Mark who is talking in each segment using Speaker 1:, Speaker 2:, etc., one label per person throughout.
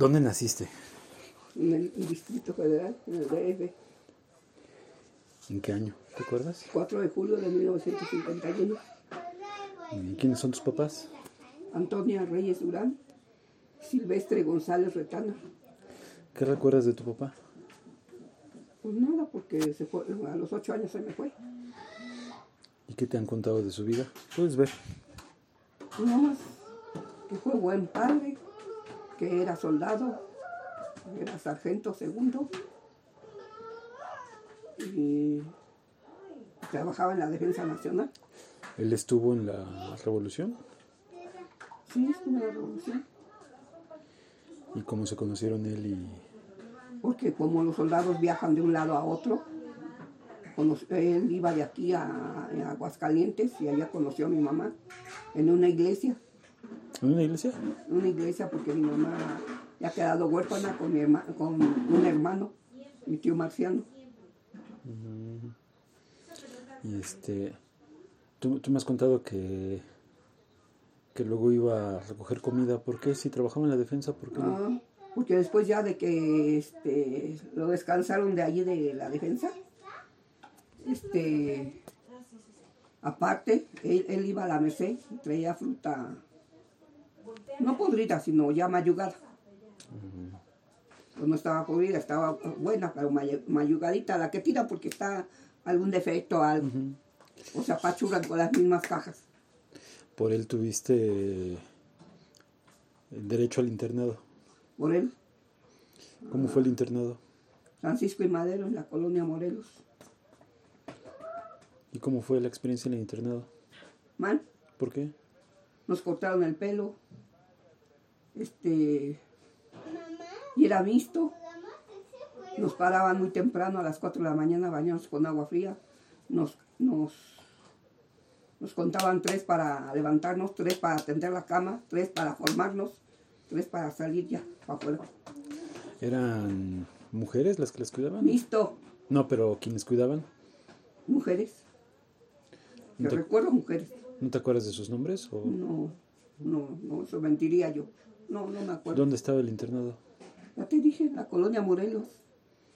Speaker 1: ¿Dónde naciste?
Speaker 2: en el Distrito Federal, en el DF,
Speaker 1: ¿En qué año? ¿Te acuerdas?
Speaker 2: 4 de julio de 1951.
Speaker 1: ¿Y quiénes son tus papás?
Speaker 2: Antonia Reyes Durán, Silvestre González Retana.
Speaker 1: ¿Qué recuerdas de tu papá?
Speaker 2: Pues nada, porque se fue, a los 8 años se me fue.
Speaker 1: ¿Y qué te han contado de su vida? Puedes ver.
Speaker 2: No más que fue buen padre, que era soldado, era sargento segundo y trabajaba en la defensa nacional.
Speaker 1: ¿Él estuvo en la revolución?
Speaker 2: Sí, estuvo en la revolución.
Speaker 1: ¿Y cómo se conocieron él y...?
Speaker 2: Porque como los soldados viajan de un lado a otro, él iba de aquí a, a Aguascalientes y allá conoció a mi mamá en una iglesia.
Speaker 1: ¿En una iglesia?
Speaker 2: una iglesia porque mi mamá ya ha quedado huérfana con, mi herma- con un hermano, mi tío Marciano.
Speaker 1: Y este... Tú, tú me has contado que... Que luego iba a recoger comida. ¿Por qué? Si trabajaba en la defensa, ¿por qué no?
Speaker 2: Ah, porque después ya de que este, lo descansaron de allí de la defensa, este, aparte, él, él iba a la Merced y traía fruta, no podrida, sino ya mayugada. Pues no estaba podrida, estaba buena, pero may- mayugadita, la que tira porque está algún defecto, algo. O se apachuran con las mismas cajas.
Speaker 1: Por él tuviste... el derecho al internado.
Speaker 2: Por él,
Speaker 1: ¿Cómo fue el internado?
Speaker 2: Francisco y Madero, en la colonia Morelos.
Speaker 1: ¿Y cómo fue la experiencia en el internado?
Speaker 2: Man,
Speaker 1: ¿Por qué?
Speaker 2: Nos cortaron el pelo. Este. Y era visto. Nos paraban muy temprano a las 4 de la mañana a bañarnos con agua fría. Nos, nos, nos contaban tres para levantarnos, tres para atender la cama, tres para formarnos, tres para salir ya para afuera.
Speaker 1: ¿Eran mujeres las que las cuidaban?
Speaker 2: Visto,
Speaker 1: No, pero quienes cuidaban.
Speaker 2: mujeres. Que
Speaker 1: ¿No te,
Speaker 2: recuerdo mujeres.
Speaker 1: No te acuerdas de sus nombres? ¿O
Speaker 2: No, no, no, eso mentiría yo. No, no me acuerdo.
Speaker 1: dónde estaba el internado?
Speaker 2: Ya te dije, la colonia Morelos,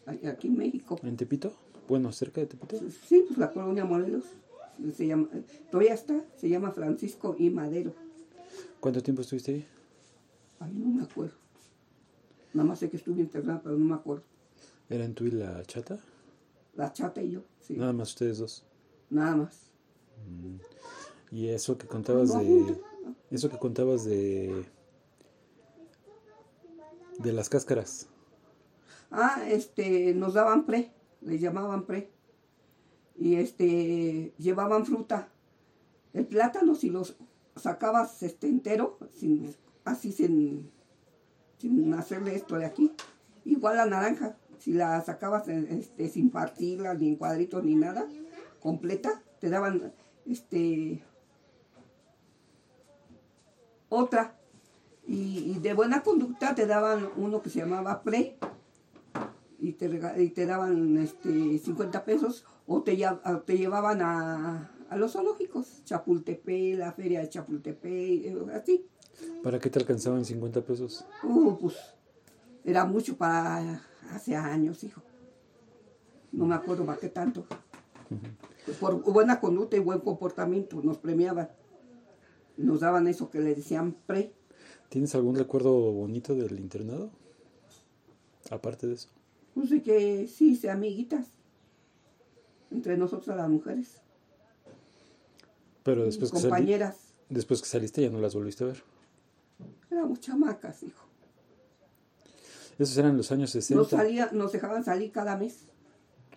Speaker 2: aquí en México.
Speaker 1: ¿En Tepito? Bueno, cerca de Tepito.
Speaker 2: Sí, pues la colonia Morelos. Se llama, todavía está, se llama Francisco y Madero.
Speaker 1: ¿Cuánto tiempo estuviste ahí?
Speaker 2: Ay, no me acuerdo. Nada más sé que estuve internada, pero no me acuerdo.
Speaker 1: ¿Eran tú y la chata?
Speaker 2: La chata y yo, sí.
Speaker 1: Nada más ustedes dos.
Speaker 2: Nada más.
Speaker 1: Y eso que contabas de... Eso que contabas de... De las cáscaras.
Speaker 2: Ah, este, nos daban pre, les llamaban pre. Y este, llevaban fruta. El plátano, si los sacabas este entero, sin, así sin, sin hacerle esto de aquí. Igual la naranja, si la sacabas este, sin partirla, ni en cuadritos, ni nada, completa, te daban este otra. Y, y de buena conducta te daban uno que se llamaba pre, y te, y te daban este, 50 pesos o te, te llevaban a, a los zoológicos, Chapultepec, la feria de Chapultepec, eh, así.
Speaker 1: ¿Para qué te alcanzaban 50 pesos?
Speaker 2: Uh, pues era mucho para hace años, hijo. No me acuerdo para qué tanto. Por buena conducta y buen comportamiento nos premiaban. Nos daban eso que le decían pre.
Speaker 1: ¿Tienes algún recuerdo bonito del internado? Aparte de eso.
Speaker 2: Pues de que sí, se amiguitas. Entre nosotras las mujeres.
Speaker 1: Pero después que,
Speaker 2: compañeras.
Speaker 1: después que saliste ya no las volviste a ver.
Speaker 2: Éramos chamacas, hijo.
Speaker 1: Esos eran los años 60.
Speaker 2: Nos, salía, nos dejaban salir cada mes.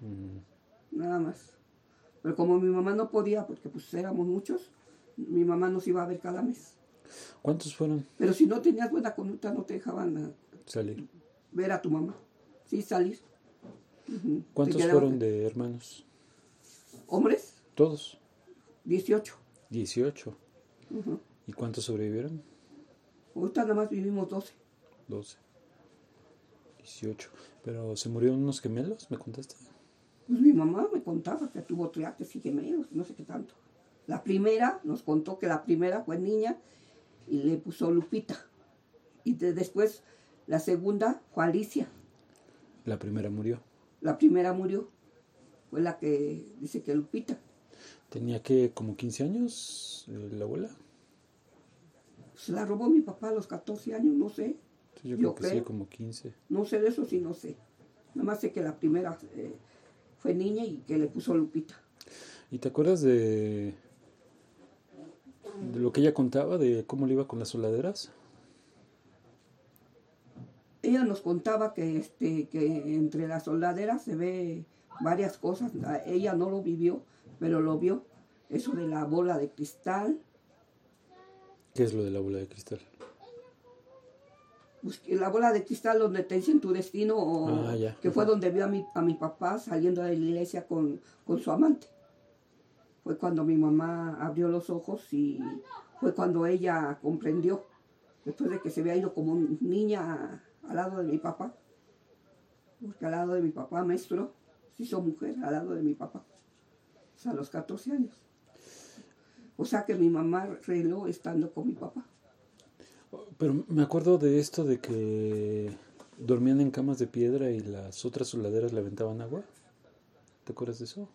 Speaker 1: Mm,
Speaker 2: Nada más. Pero como mi mamá no podía, porque pues éramos muchos, mi mamá nos iba a ver cada mes.
Speaker 1: ¿Cuántos fueron
Speaker 2: Pero si no tenías buena conducta, no te dejaban eh,
Speaker 1: salir?
Speaker 2: ver a tu mamá. Sí, salir.
Speaker 1: ¿Cuántos fueron de hermanos?
Speaker 2: Hombres,
Speaker 1: Todos.
Speaker 2: 18.
Speaker 1: 18.
Speaker 2: Ujú.
Speaker 1: ¿Y cuántos sobrevivieron?
Speaker 2: Ahorita nada más vivimos 12.
Speaker 1: 12. 18. Pero se murieron unos gemelos, ¿me contaste?
Speaker 2: Pues mi mamá me contaba que tuvo triates y gemelos, no sé qué tanto. La primera, nos contó que la primera fue niña y le puso Lupita. Y de- después La segunda fue Alicia.
Speaker 1: La primera murió.
Speaker 2: La primera murió. Fue la que dice que Lupita.
Speaker 1: ¿Tenía que como 15 años eh, la abuela?
Speaker 2: Se la robó mi papá a los 14 años, no sé.
Speaker 1: Sí, yo,
Speaker 2: Yo
Speaker 1: creo que sí, como 15.
Speaker 2: No sé de eso, sí, no sé. Nada más sé que la primera eh, fue niña y que le puso Lupita.
Speaker 1: ¿Y te acuerdas de, de lo que ella contaba, de cómo le iba con las soladeras?
Speaker 2: Ella nos contaba que, este, que entre las soldaderas se ve varias cosas. La- Ella no lo vivió, pero lo vio. Eso de la bola de cristal,
Speaker 1: ¿Qué es lo de la bola de cristal?
Speaker 2: pues, la bola de cristal donde te dicen tu destino, o
Speaker 1: Ah,
Speaker 2: que fue donde vio a mi, a mi papá saliendo de la iglesia con, con su amante. Fue cuando mi mamá abrió los ojos y fue cuando ella comprendió, después de que se había ido como niña al lado de mi papá, porque al lado de mi papá, maestro, se hizo mujer al lado de mi papá, o sea, a los 14 años. O sea que mi mamá reló estando con mi papá.
Speaker 1: Pero me acuerdo de esto de que dormían en camas de piedra y las otras soladeras le aventaban agua. ¿Te acuerdas de eso?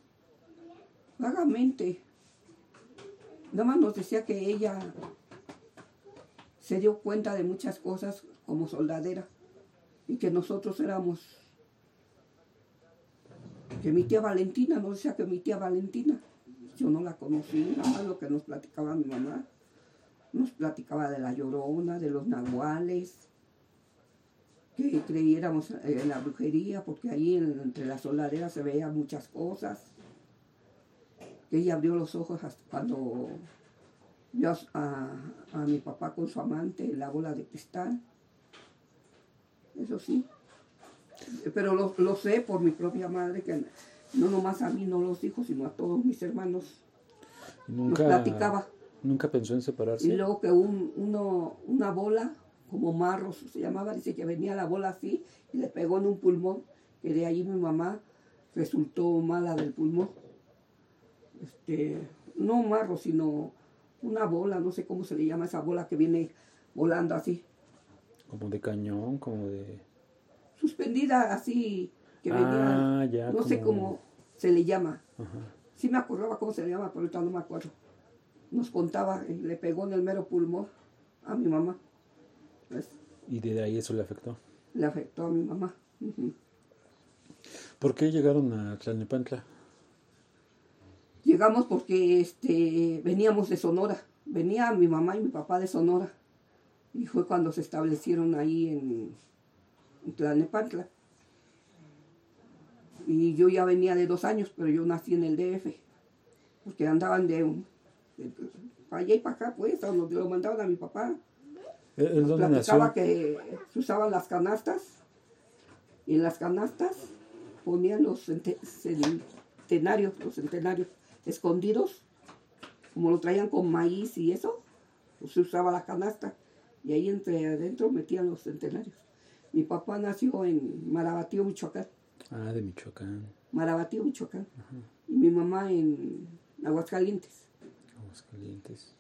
Speaker 2: Vagamente. Nada más nos decía que ella se dio cuenta de muchas cosas como soldadera y que nosotros éramos que mi tía Valentina, nos decía que mi tía Valentina, yo no la conocí, nada más lo que nos platicaba mi mamá, nos platicaba de la llorona, de los nahuales, que creyéramos en la brujería, porque ahí en- entre las soladeras se veían muchas cosas ella abrió los ojos hasta cuando vio a, a- mi papá con su amante en la bola de cristal. Eso sí. Pero lo, lo sé por mi propia madre, que no nomás a mí no los dijo, sino a todos mis hermanos.
Speaker 1: Y
Speaker 2: Nos
Speaker 1: nunca,
Speaker 2: platicaba.
Speaker 1: nunca pensó en separarse.
Speaker 2: Y luego que un, uno, una bola, como marros se llamaba, dice que venía la bola así y le pegó en un pulmón, que de ahí mi mamá resultó mala del pulmón. Este, no marro, sino una bola, no sé cómo se le llama esa bola que viene volando así,
Speaker 1: Como de cañón, como de...
Speaker 2: suspendida así, que venía,
Speaker 1: Ah, ya.
Speaker 2: no sé cómo se le llama.
Speaker 1: Ajá.
Speaker 2: Sí me acordaba cómo se le llama, pero ahorita no me acuerdo. Nos contaba, eh, le pegó en el mero pulmón a mi mamá. Pues,
Speaker 1: Y de ahí eso le afectó.
Speaker 2: le afectó a mi mamá.
Speaker 1: ¿Por qué llegaron a Tlalnepantla?
Speaker 2: Llegamos porque este, veníamos de Sonora. Venía mi mamá y mi papá de Sonora. Y fue cuando se establecieron ahí en, en Tlalnepantla. Y yo ya venía de dos años, pero yo nací en el DF. Porque andaban de, de para allá y para acá, pues, a donde lo mandaban a mi papá.
Speaker 1: ¿Él él dónde nació?
Speaker 2: Platicaba que se usaban las canastas y en las canastas ponían los cente- centenarios, los centenarios escondidos, como lo traían con maíz y eso, pues se usaba la canasta y ahí entre adentro metían los centenarios. Mi papá nació en Marabatío, Michoacán,
Speaker 1: Ah, de Michoacán,
Speaker 2: Marabatío, Michoacán, y mi mamá en Aguascalientes,
Speaker 1: Aguascalientes.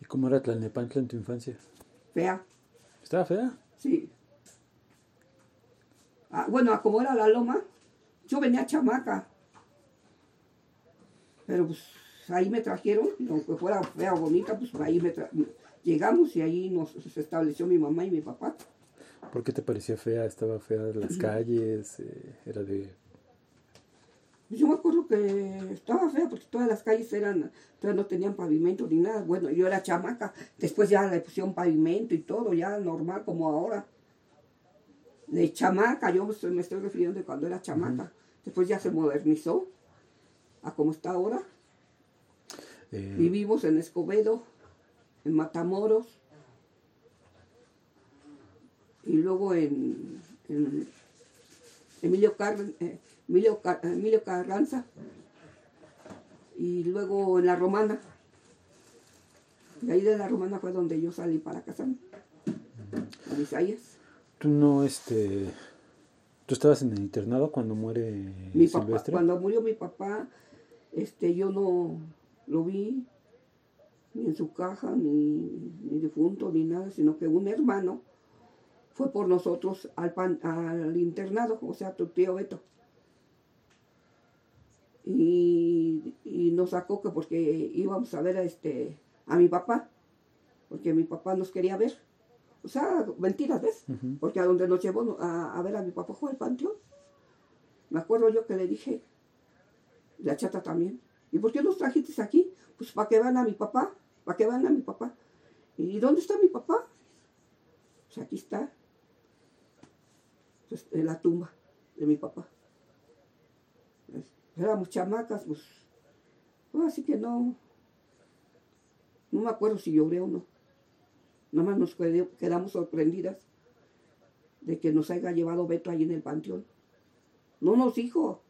Speaker 1: ¿Y cómo era Tlalnepantla en tu infancia?
Speaker 2: fea.
Speaker 1: ¿Estaba fea?
Speaker 2: Sí. Ah, bueno, a como era la loma, yo venía chamaca. Pero pues ahí me trajeron, aunque fuera fea o bonita, pues ahí me tra- llegamos y ahí nos se estableció mi mamá y mi papá.
Speaker 1: ¿Por qué te parecía fea? ¿Estaba fea las calles? eh, ¿Era de...?
Speaker 2: Pues, Yo me acuerdo que estaba fea porque todas las calles eran, todavía no tenían pavimento ni nada. Bueno, yo era chamaca, después ya le pusieron pavimento y todo, ya normal como ahora. De chamaca, yo me estoy, me estoy refiriendo de cuando era chamaca. Después ya se modernizó a como está ahora.
Speaker 1: eh,
Speaker 2: Vivimos en Escobedo, en Matamoros, y luego en, en Emilio, Car- eh, Emilio, Car- Emilio Carranza, y luego en La Romana. Y ahí de La Romana fue donde yo salí para casarme, a Isaías.
Speaker 1: ¿Tú no, este... ¿Tú estabas en el internado cuando muere
Speaker 2: Mi papá, cuando murió mi papá, este, yo no lo vi ni en su caja, ni, ni difunto, ni nada, sino que un hermano fue por nosotros al, pan, al internado, o sea, tu tío Beto. Y, y, nos sacó que porque íbamos a ver a, este, a mi papá, porque mi papá nos quería ver. O sea, mentiras, ¿ves? Porque a donde nos llevó a, a, ver a mi papá fue el panteón. Me acuerdo yo que le dije, la chata también, ¿y por qué nos trajiste aquí? Pues para que vean a mi papá, para que vean a mi papá. ¿Y dónde está mi papá? Pues aquí está, pues, la tumba de mi papá. Éramos chamacas, pues, pues, así que no, no me acuerdo si lloré o no. Nada más nos quedamos sorprendidas de que nos haya llevado Beto ahí en el panteón. No nos dijo,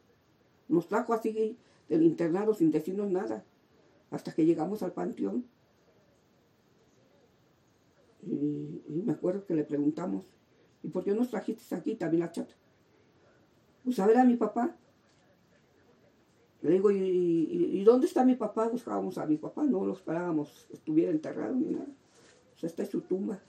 Speaker 2: nos trajo así del internado sin decirnos nada, hasta que llegamos al panteón. Y, me acuerdo que le preguntamos, ¿y por qué nos trajiste aquí también la chata? Pues a ver a mi papá. Le digo, ¿y, dónde está mi papá? Buscábamos a mi papá, no lo esperábamos estuviera enterrado ni nada. Pues está en su tumba.